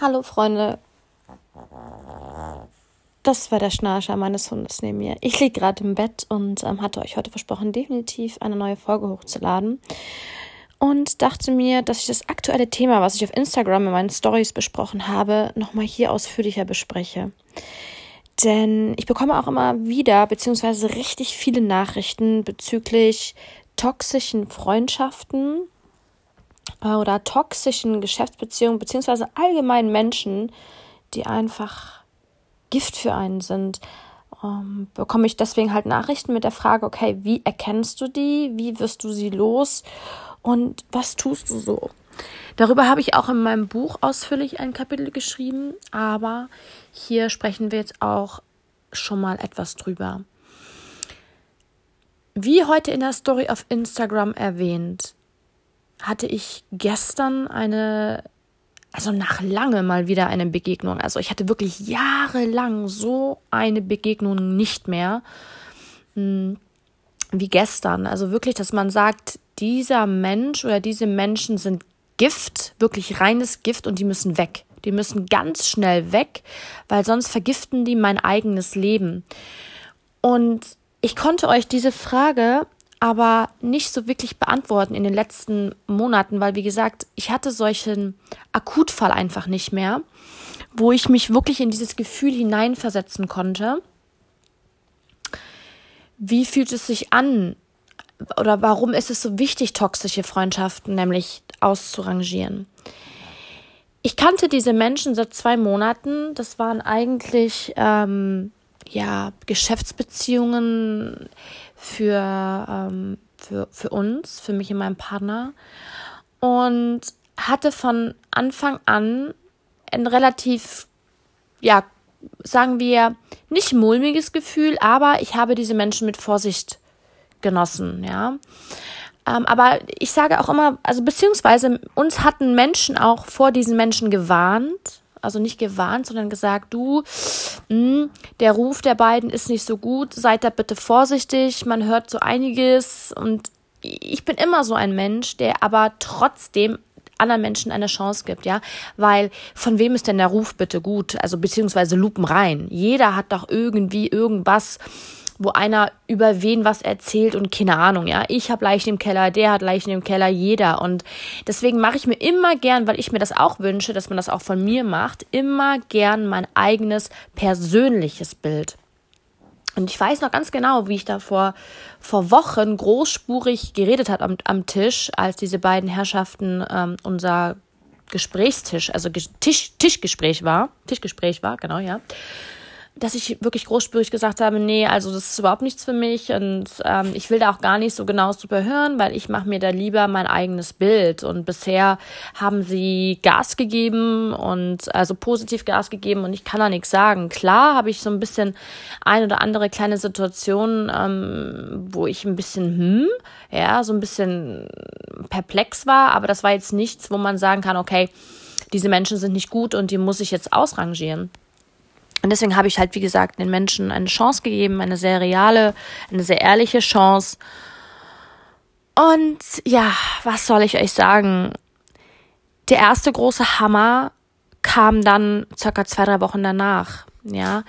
Hallo Freunde. Das war der Schnarcher meines Hundes neben mir. Ich liege gerade im Bett und ähm, hatte euch heute versprochen, definitiv eine neue Folge hochzuladen. Und dachte mir, dass ich das aktuelle Thema, was ich auf Instagram in meinen Stories besprochen habe, nochmal hier ausführlicher bespreche. Denn ich bekomme auch immer wieder, beziehungsweise richtig viele Nachrichten bezüglich toxischen Freundschaften oder toxischen Geschäftsbeziehungen, beziehungsweise allgemein Menschen, die einfach Gift für einen sind, ähm, bekomme ich deswegen halt Nachrichten mit der Frage, okay, wie erkennst du die? Wie wirst du sie los? Und was tust du so? Darüber habe ich auch in meinem Buch ausführlich ein Kapitel geschrieben, aber hier sprechen wir jetzt auch schon mal etwas drüber. Wie heute in der Story auf Instagram erwähnt, hatte ich gestern eine, also nach lange mal wieder eine Begegnung. Also ich hatte wirklich jahrelang so eine Begegnung nicht mehr hm, wie gestern. Also wirklich, dass man sagt, dieser Mensch oder diese Menschen sind Gift, wirklich reines Gift und die müssen weg. Die müssen ganz schnell weg, weil sonst vergiften die mein eigenes Leben. Und ich konnte euch diese Frage aber nicht so wirklich beantworten in den letzten Monaten, weil wie gesagt, ich hatte solchen Akutfall einfach nicht mehr, wo ich mich wirklich in dieses Gefühl hineinversetzen konnte. Wie fühlt es sich an? Oder warum ist es so wichtig, toxische Freundschaften nämlich auszurangieren? Ich kannte diese Menschen seit zwei Monaten. Das waren eigentlich ähm, ja Geschäftsbeziehungen für, ähm, für, für uns, für mich und meinen Partner. Und hatte von Anfang an ein relativ, ja, sagen wir, nicht mulmiges Gefühl, aber ich habe diese Menschen mit Vorsicht genossen, ja. Ähm, aber ich sage auch immer, also beziehungsweise uns hatten Menschen auch vor diesen Menschen gewarnt, also nicht gewarnt, sondern gesagt, du, mh, hm, der Ruf der beiden ist nicht so gut, seid da bitte vorsichtig, man hört so einiges und ich bin immer so ein Mensch, der aber trotzdem anderen Menschen eine Chance gibt, ja, weil von wem ist denn der Ruf bitte gut? Also beziehungsweise Lupen rein. Jeder hat doch irgendwie irgendwas, wo einer über wen was erzählt und keine Ahnung, ja. Ich habe Leichen im Keller, der hat Leichen im Keller, jeder. Und deswegen mache ich mir immer gern, weil ich mir das auch wünsche, dass man das auch von mir macht, immer gern mein eigenes persönliches Bild. Und ich weiß noch ganz genau, wie ich da vor, vor Wochen großspurig geredet hat am, am Tisch, als diese beiden Herrschaften ähm, unser Gesprächstisch, also Tisch, Tischgespräch war, Tischgespräch war, genau, ja dass ich wirklich großspurig gesagt habe, nee, also das ist überhaupt nichts für mich und ähm, ich will da auch gar nicht so genau drüber hören, weil ich mache mir da lieber mein eigenes Bild. Und bisher haben sie Gas gegeben und also positiv Gas gegeben und ich kann da nichts sagen. Klar habe ich so ein bisschen ein oder andere kleine Situation, ähm, wo ich ein bisschen, hm, ja, so ein bisschen perplex war, aber das war jetzt nichts, wo man sagen kann, okay, diese Menschen sind nicht gut und die muss ich jetzt ausrangieren. Und deswegen habe ich halt, wie gesagt, den Menschen eine Chance gegeben, eine sehr reale, eine sehr ehrliche Chance. Und ja, was soll ich euch sagen? Der erste große Hammer kam dann circa zwei, drei Wochen danach. Ja,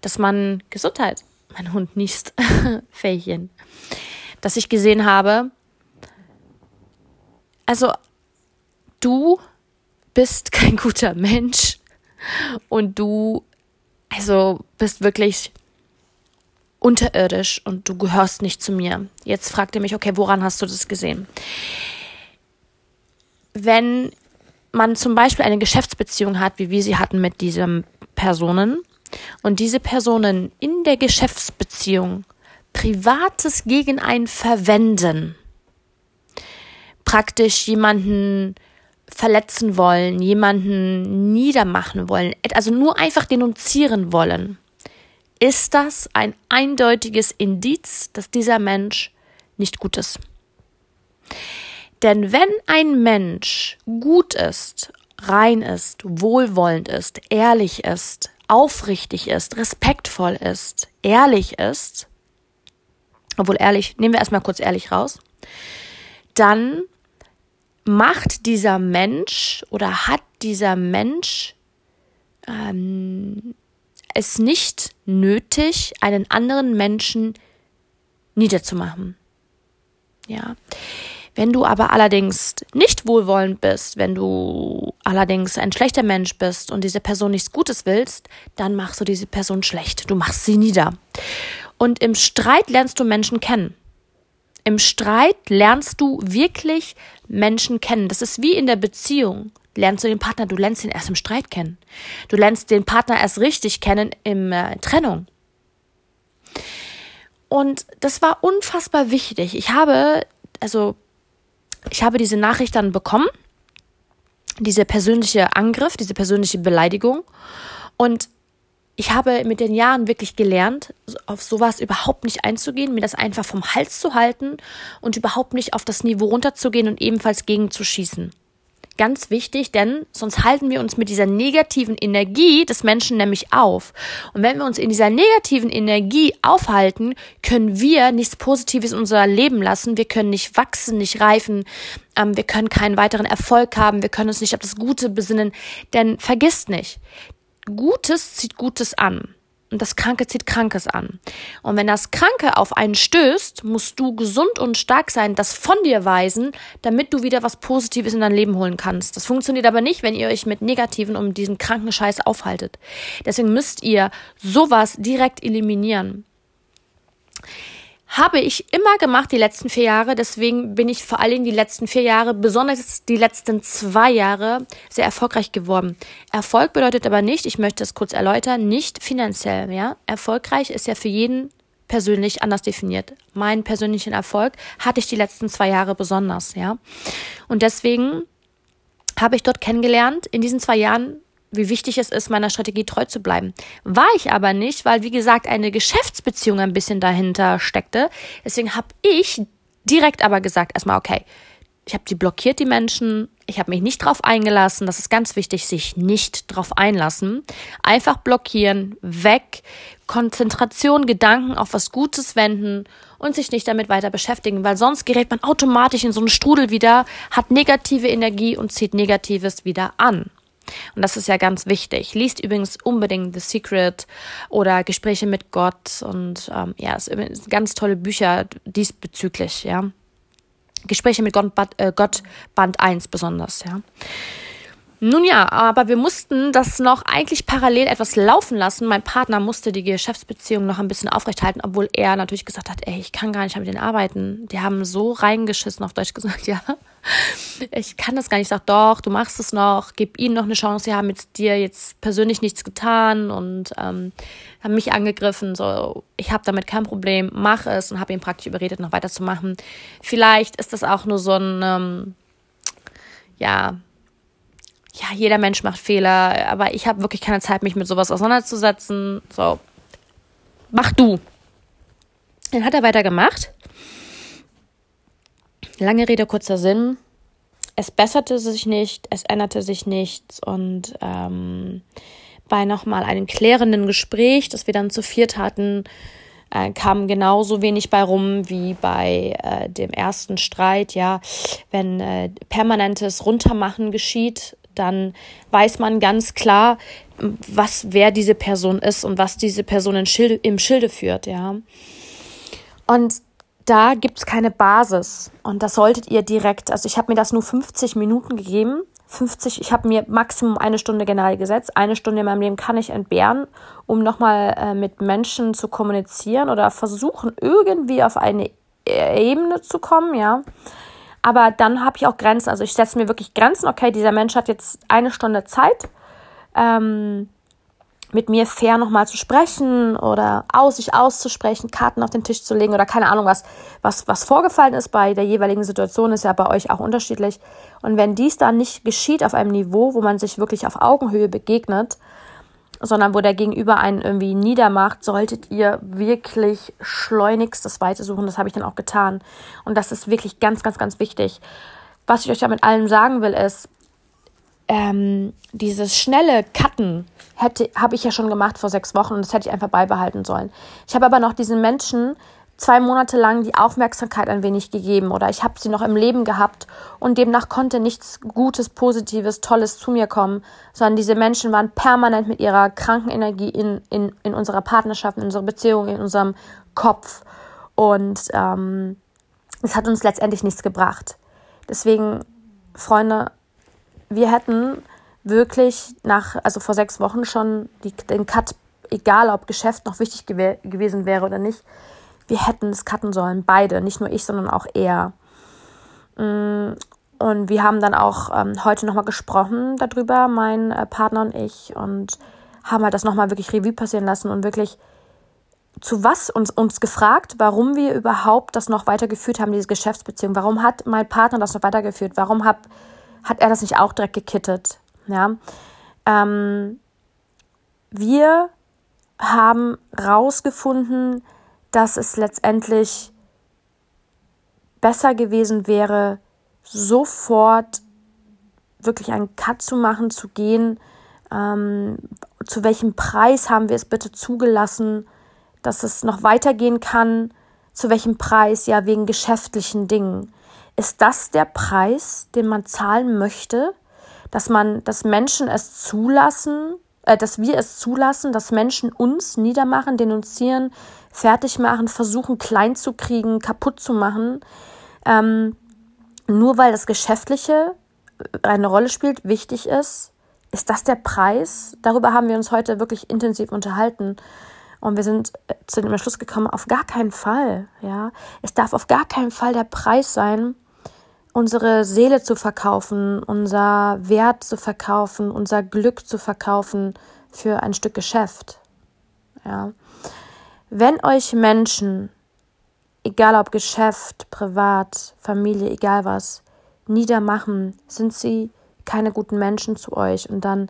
dass man Gesundheit, mein Hund niest, Fähchen, dass ich gesehen habe, also du bist kein guter Mensch und du also bist wirklich unterirdisch und du gehörst nicht zu mir. Jetzt fragt er mich, okay, woran hast du das gesehen? Wenn man zum Beispiel eine Geschäftsbeziehung hat, wie wir sie hatten mit diesen Personen, und diese Personen in der Geschäftsbeziehung Privates gegen einen verwenden, praktisch jemanden verletzen wollen, jemanden niedermachen wollen, also nur einfach denunzieren wollen, ist das ein eindeutiges Indiz, dass dieser Mensch nicht gut ist. Denn wenn ein Mensch gut ist, rein ist, wohlwollend ist, ehrlich ist, aufrichtig ist, respektvoll ist, ehrlich ist, obwohl ehrlich, nehmen wir erstmal kurz ehrlich raus, dann macht dieser Mensch oder hat dieser Mensch ähm, es nicht nötig, einen anderen Menschen niederzumachen. Ja. Wenn du aber allerdings nicht wohlwollend bist, wenn du allerdings ein schlechter Mensch bist und diese Person nichts Gutes willst, dann machst du diese Person schlecht. Du machst sie nieder. Und im Streit lernst du Menschen kennen. Im Streit lernst du wirklich Menschen kennen. Das ist wie in der Beziehung. Lernst du den Partner, du lernst ihn erst im Streit kennen. Du lernst den Partner erst richtig kennen im äh, Trennung. Und das war unfassbar wichtig. Ich habe, also ich habe diese Nachricht dann bekommen, diese persönliche Angriff, diese persönliche Beleidigung. Und ich habe mit den Jahren wirklich gelernt, auf sowas überhaupt nicht einzugehen, mir das einfach vom Hals zu halten und überhaupt nicht auf das Niveau runterzugehen und ebenfalls gegenzuschießen. Ganz wichtig, denn sonst halten wir uns mit dieser negativen Energie des Menschen nämlich auf. Und wenn wir uns in dieser negativen Energie aufhalten, können wir nichts Positives in unser Leben lassen. Wir können nicht wachsen, nicht reifen. Ähm, wir können keinen weiteren Erfolg haben. Wir können uns nicht auf das Gute besinnen. Denn vergisst nicht, Gutes zieht Gutes an. Und das Kranke zieht Krankes an. Und wenn das Kranke auf einen stößt, musst du gesund und stark sein, das von dir weisen, damit du wieder was Positives in dein Leben holen kannst. Das funktioniert aber nicht, wenn ihr euch mit Negativen um diesen kranken Scheiß aufhaltet. Deswegen müsst ihr sowas direkt eliminieren habe ich immer gemacht die letzten vier Jahre. Deswegen bin ich vor allen Dingen die letzten vier Jahre, besonders die letzten zwei Jahre, sehr erfolgreich geworden. Erfolg bedeutet aber nicht, ich möchte es kurz erläutern, nicht finanziell. Ja, erfolgreich ist ja für jeden persönlich anders definiert. Meinen persönlichen Erfolg hatte ich die letzten zwei Jahre besonders. Ja, und deswegen habe ich dort kennengelernt in diesen zwei Jahren wie wichtig es ist, meiner Strategie treu zu bleiben. War ich aber nicht, weil, wie gesagt, eine Geschäftsbeziehung ein bisschen dahinter steckte. Deswegen habe ich direkt aber gesagt, erstmal, okay, ich habe die blockiert, die Menschen. Ich habe mich nicht drauf eingelassen. Das ist ganz wichtig, sich nicht drauf einlassen. Einfach blockieren, weg, Konzentration, Gedanken auf was Gutes wenden und sich nicht damit weiter beschäftigen, weil sonst gerät man automatisch in so einen Strudel wieder, hat negative Energie und zieht Negatives wieder an. Und das ist ja ganz wichtig. Liest übrigens unbedingt The Secret oder Gespräche mit Gott und ähm, ja, es sind ganz tolle Bücher diesbezüglich, ja. Gespräche mit Gott, äh, Gott Band 1 besonders, ja. Nun ja, aber wir mussten das noch eigentlich parallel etwas laufen lassen. Mein Partner musste die Geschäftsbeziehung noch ein bisschen aufrechthalten, obwohl er natürlich gesagt hat, ey, ich kann gar nicht mit denen arbeiten. Die haben so reingeschissen, auf Deutsch gesagt, ja. Ich kann das gar nicht. Ich sag, doch, du machst es noch, gib ihnen noch eine Chance. Sie haben mit dir jetzt persönlich nichts getan und ähm, haben mich angegriffen. So, ich habe damit kein Problem, mach es und habe ihn praktisch überredet, noch weiterzumachen. Vielleicht ist das auch nur so ein, ähm, ja, ja, jeder Mensch macht Fehler, aber ich habe wirklich keine Zeit, mich mit sowas auseinanderzusetzen. So, mach du. Dann hat er weitergemacht. Lange Rede, kurzer Sinn. Es besserte sich nicht, es änderte sich nichts und ähm, bei nochmal einem klärenden Gespräch, das wir dann zu viert hatten, äh, kam genauso wenig bei rum wie bei äh, dem ersten Streit. Ja, wenn äh, permanentes Runtermachen geschieht, dann weiß man ganz klar, was wer diese Person ist und was diese Person im Schilde, im Schilde führt. Ja, und da gibt es keine Basis und das solltet ihr direkt, also ich habe mir das nur 50 Minuten gegeben, 50, ich habe mir Maximum eine Stunde generell gesetzt, eine Stunde in meinem Leben kann ich entbehren, um nochmal äh, mit Menschen zu kommunizieren oder versuchen irgendwie auf eine Ebene zu kommen, ja. Aber dann habe ich auch Grenzen, also ich setze mir wirklich Grenzen, okay, dieser Mensch hat jetzt eine Stunde Zeit, ähm, mit mir fair nochmal zu sprechen oder aus sich auszusprechen, Karten auf den Tisch zu legen oder keine Ahnung, was, was, was vorgefallen ist bei der jeweiligen Situation, ist ja bei euch auch unterschiedlich. Und wenn dies dann nicht geschieht auf einem Niveau, wo man sich wirklich auf Augenhöhe begegnet, sondern wo der Gegenüber einen irgendwie niedermacht, solltet ihr wirklich schleunigst das Weite suchen. Das habe ich dann auch getan. Und das ist wirklich ganz, ganz, ganz wichtig. Was ich euch damit allem sagen will, ist, ähm, dieses schnelle Cutten habe ich ja schon gemacht vor sechs Wochen und das hätte ich einfach beibehalten sollen. Ich habe aber noch diesen Menschen zwei Monate lang die Aufmerksamkeit ein wenig gegeben oder ich habe sie noch im Leben gehabt und demnach konnte nichts Gutes, Positives, Tolles zu mir kommen, sondern diese Menschen waren permanent mit ihrer kranken Energie in, in, in unserer Partnerschaft, in unserer Beziehung, in unserem Kopf und ähm, es hat uns letztendlich nichts gebracht. Deswegen, Freunde, wir hätten wirklich nach, also vor sechs Wochen schon die, den Cut, egal ob Geschäft noch wichtig gew gewesen wäre oder nicht, wir hätten es cutten sollen, beide, nicht nur ich, sondern auch er. Mm, und wir haben dann auch ähm, heute nochmal gesprochen darüber, mein äh, Partner und ich, und haben halt das nochmal wirklich Revue passieren lassen und wirklich zu was uns, uns gefragt, warum wir überhaupt das noch weitergeführt haben, diese Geschäftsbeziehung. Warum hat mein Partner das noch weitergeführt? Warum hat, hat er das nicht auch direkt gekittet? Ja. Ähm, wir haben rausgefunden, dass es letztendlich besser gewesen wäre, sofort wirklich einen Cut zu machen, zu gehen. Ähm, zu welchem Preis haben wir es bitte zugelassen, dass es noch weitergehen kann? Zu welchem Preis? Ja, wegen geschäftlichen Dingen. Ist das der Preis, den man zahlen möchte? Dass man, dass Menschen es zulassen, äh, dass wir es zulassen, dass Menschen uns niedermachen, denunzieren, fertig machen, versuchen klein zu kriegen, kaputt zu machen, ähm, nur weil das Geschäftliche eine Rolle spielt, wichtig ist, ist das der Preis? Darüber haben wir uns heute wirklich intensiv unterhalten. Und wir sind äh, zu dem Entschluss gekommen, auf gar keinen Fall, ja. Es darf auf gar keinen Fall der Preis sein, unsere Seele zu verkaufen, unser Wert zu verkaufen, unser Glück zu verkaufen für ein Stück Geschäft. Ja. Wenn euch Menschen, egal ob Geschäft, privat, Familie, egal was, niedermachen, sind sie keine guten Menschen zu euch und dann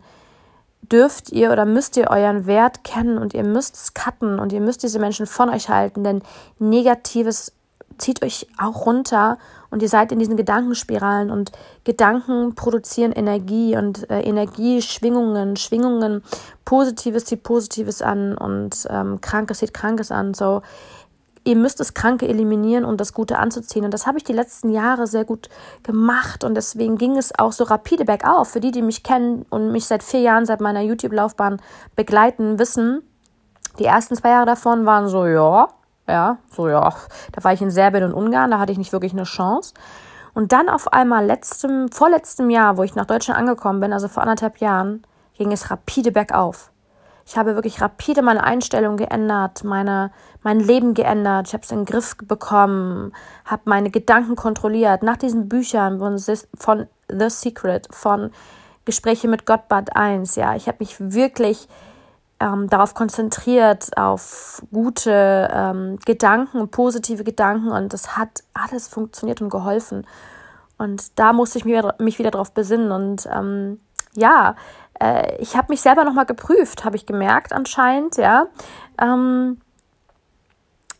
dürft ihr oder müsst ihr euren Wert kennen und ihr müsst es cutten und ihr müsst diese Menschen von euch halten, denn Negatives zieht euch auch runter und ihr seid in diesen Gedankenspiralen und Gedanken produzieren Energie und äh, Energie, Schwingungen, Schwingungen, Positives zieht Positives an und ähm, Krankes zieht Krankes an. So, ihr müsst das Kranke eliminieren, um das Gute anzuziehen. Und das habe ich die letzten Jahre sehr gut gemacht und deswegen ging es auch so rapide bergauf. Für die, die mich kennen und mich seit vier Jahren, seit meiner YouTube-Laufbahn begleiten, wissen, die ersten zwei Jahre davon waren so, ja, ja, so ja, da war ich in Serbien und Ungarn, da hatte ich nicht wirklich eine Chance. Und dann auf einmal letztem, vorletztem Jahr, wo ich nach Deutschland angekommen bin, also vor anderthalb Jahren, ging es rapide bergauf. Ich habe wirklich rapide meine Einstellung geändert, meine, mein Leben geändert. Ich habe es in den Griff bekommen, habe meine Gedanken kontrolliert. Nach diesen Büchern von, von The Secret, von Gespräche mit Gott Bad 1, ja, ich habe mich wirklich ähm, darauf konzentriert, auf gute ähm, Gedanken, positive Gedanken und das hat alles funktioniert und geholfen. Und da musste ich mich wieder, mich wieder darauf besinnen und ähm, ja, äh, ich habe mich selber nochmal geprüft, habe ich gemerkt anscheinend, ja. Ähm,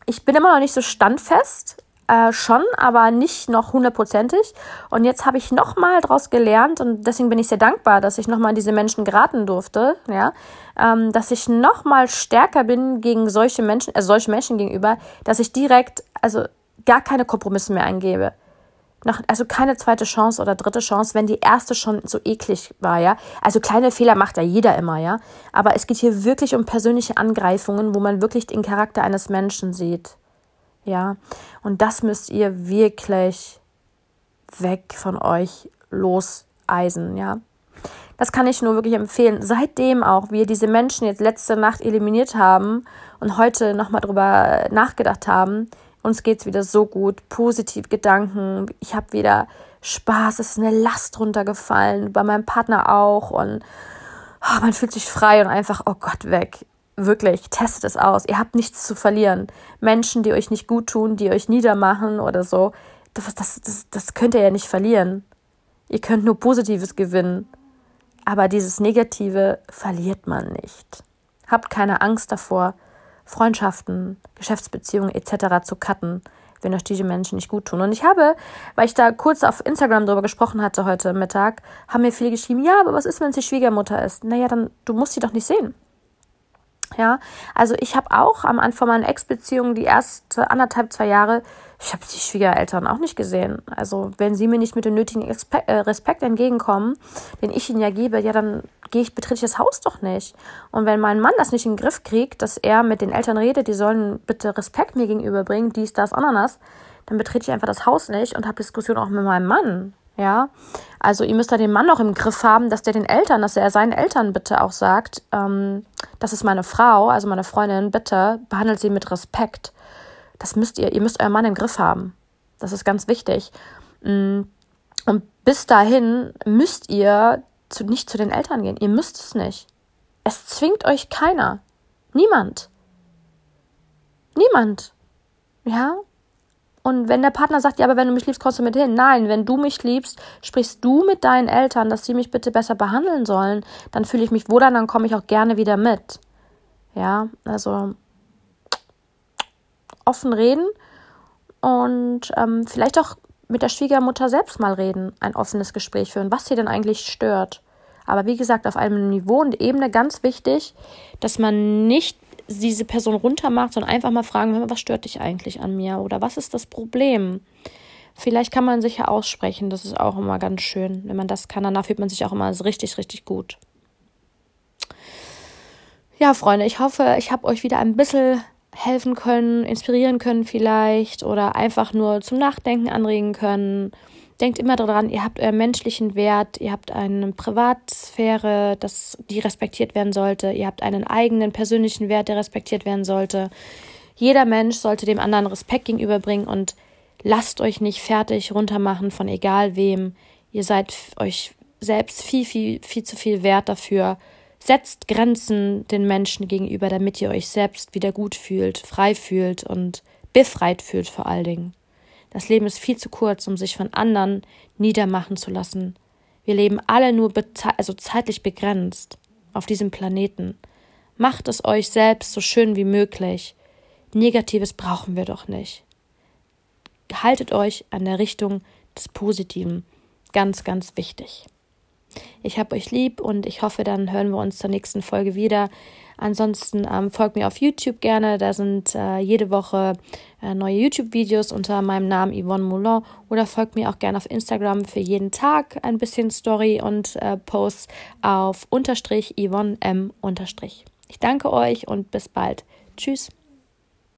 ich bin immer noch nicht so standfest, äh, schon, aber nicht noch hundertprozentig. Und jetzt habe ich nochmal daraus gelernt und deswegen bin ich sehr dankbar, dass ich nochmal an diese Menschen geraten durfte, ja, ähm, dass ich nochmal stärker bin gegen solche Menschen, also solche Menschen gegenüber, dass ich direkt, also gar keine Kompromisse mehr eingebe. Noch, also keine zweite Chance oder dritte Chance, wenn die erste schon so eklig war, ja. Also kleine Fehler macht ja jeder immer, ja. Aber es geht hier wirklich um persönliche Angreifungen, wo man wirklich den Charakter eines Menschen sieht. Ja, und das müsst ihr wirklich weg von euch loseisen, ja. Das kann ich nur wirklich empfehlen. Seitdem auch wir diese Menschen jetzt letzte Nacht eliminiert haben und heute nochmal drüber nachgedacht haben, uns geht's wieder so gut, positiv Gedanken, ich habe wieder Spaß, es ist eine Last runtergefallen, bei meinem Partner auch und oh, man fühlt sich frei und einfach, oh Gott, weg. Wirklich, testet es aus. Ihr habt nichts zu verlieren. Menschen, die euch nicht gut tun, die euch niedermachen oder so, das, das, das, das könnt ihr ja nicht verlieren. Ihr könnt nur Positives gewinnen. Aber dieses Negative verliert man nicht. Habt keine Angst davor, Freundschaften, Geschäftsbeziehungen etc. zu cutten, wenn euch diese Menschen nicht gut tun. Und ich habe, weil ich da kurz auf Instagram darüber gesprochen hatte heute Mittag, haben mir viele geschrieben, ja, aber was ist, wenn sie Schwiegermutter ist? Naja, dann, du musst sie doch nicht sehen. Ja, also ich habe auch am Anfang meiner Ex-Beziehung die erste anderthalb, zwei Jahre, ich habe die Schwiegereltern auch nicht gesehen. Also wenn sie mir nicht mit dem nötigen äh, Respekt entgegenkommen, den ich ihnen ja gebe, ja, dann gehe ich, betrete ich das Haus doch nicht. Und wenn mein Mann das nicht in den Griff kriegt, dass er mit den Eltern redet, die sollen bitte Respekt mir gegenüberbringen, dies, das, Ananas, dann betrete ich einfach das Haus nicht und habe Diskussion auch mit meinem Mann. Ja, also ihr müsst da den Mann auch im Griff haben, dass der den Eltern, dass er seinen Eltern bitte auch sagt, ähm, das ist meine Frau, also meine Freundin, bitte behandelt sie mit Respekt. Das müsst ihr, ihr müsst euren Mann im Griff haben. Das ist ganz wichtig. Mm, und bis dahin müsst ihr zu, nicht zu den Eltern gehen. Ihr müsst es nicht. Es zwingt euch keiner. Niemand. Niemand. Ja? Und wenn der Partner sagt, ja, aber wenn du mich liebst, kommst du mit hin. Nein, wenn du mich liebst, sprichst du mit deinen Eltern, dass sie mich bitte besser behandeln sollen. Dann fühle ich mich wohl an, dann komme ich auch gerne wieder mit. Ja, also offen reden und ähm, vielleicht auch mit der Schwiegermutter selbst mal reden, ein offenes Gespräch führen, was sie denn eigentlich stört. Aber wie gesagt, auf einem Niveau und Ebene ganz wichtig, dass man nicht diese Person runtermacht, sondern einfach mal fragen, was stört dich eigentlich an mir oder was ist das Problem? Vielleicht kann man sich ja aussprechen, das ist auch immer ganz schön. Wenn man das kann, danach fühlt man sich auch immer richtig, richtig gut. Ja, Freunde, ich hoffe, ich habe euch wieder ein bisschen helfen können, inspirieren können vielleicht oder einfach nur zum Nachdenken anregen können. Denkt immer daran, ihr habt euren menschlichen Wert, ihr habt eine Privatsphäre, das, die respektiert werden sollte, ihr habt einen eigenen persönlichen Wert, der respektiert werden sollte. Jeder Mensch sollte dem anderen Respekt gegenüberbringen und lasst euch nicht fertig runtermachen von egal wem. Ihr seid euch selbst viel, viel, viel zu viel wert dafür. Setzt Grenzen den Menschen gegenüber, damit ihr euch selbst wieder gut fühlt, frei fühlt und befreit fühlt vor allen Dingen. Das Leben ist viel zu kurz, um sich von anderen niedermachen zu lassen. Wir leben alle nur also zeitlich begrenzt auf diesem Planeten. Macht es euch selbst so schön wie möglich. Negatives brauchen wir doch nicht. Haltet euch an der Richtung des Positiven. Ganz, ganz wichtig. Ich habe euch lieb und ich hoffe, dann hören wir uns zur nächsten Folge wieder. Ansonsten ähm, folgt mir auf YouTube gerne. Da sind äh, jede Woche äh, neue YouTube-Videos unter meinem Namen Yvonne Moulin. Oder folgt mir auch gerne auf Instagram für jeden Tag ein bisschen Story und äh, Posts auf unterstrich Yvonne M unterstrich. Ich danke euch und bis bald. Tschüss.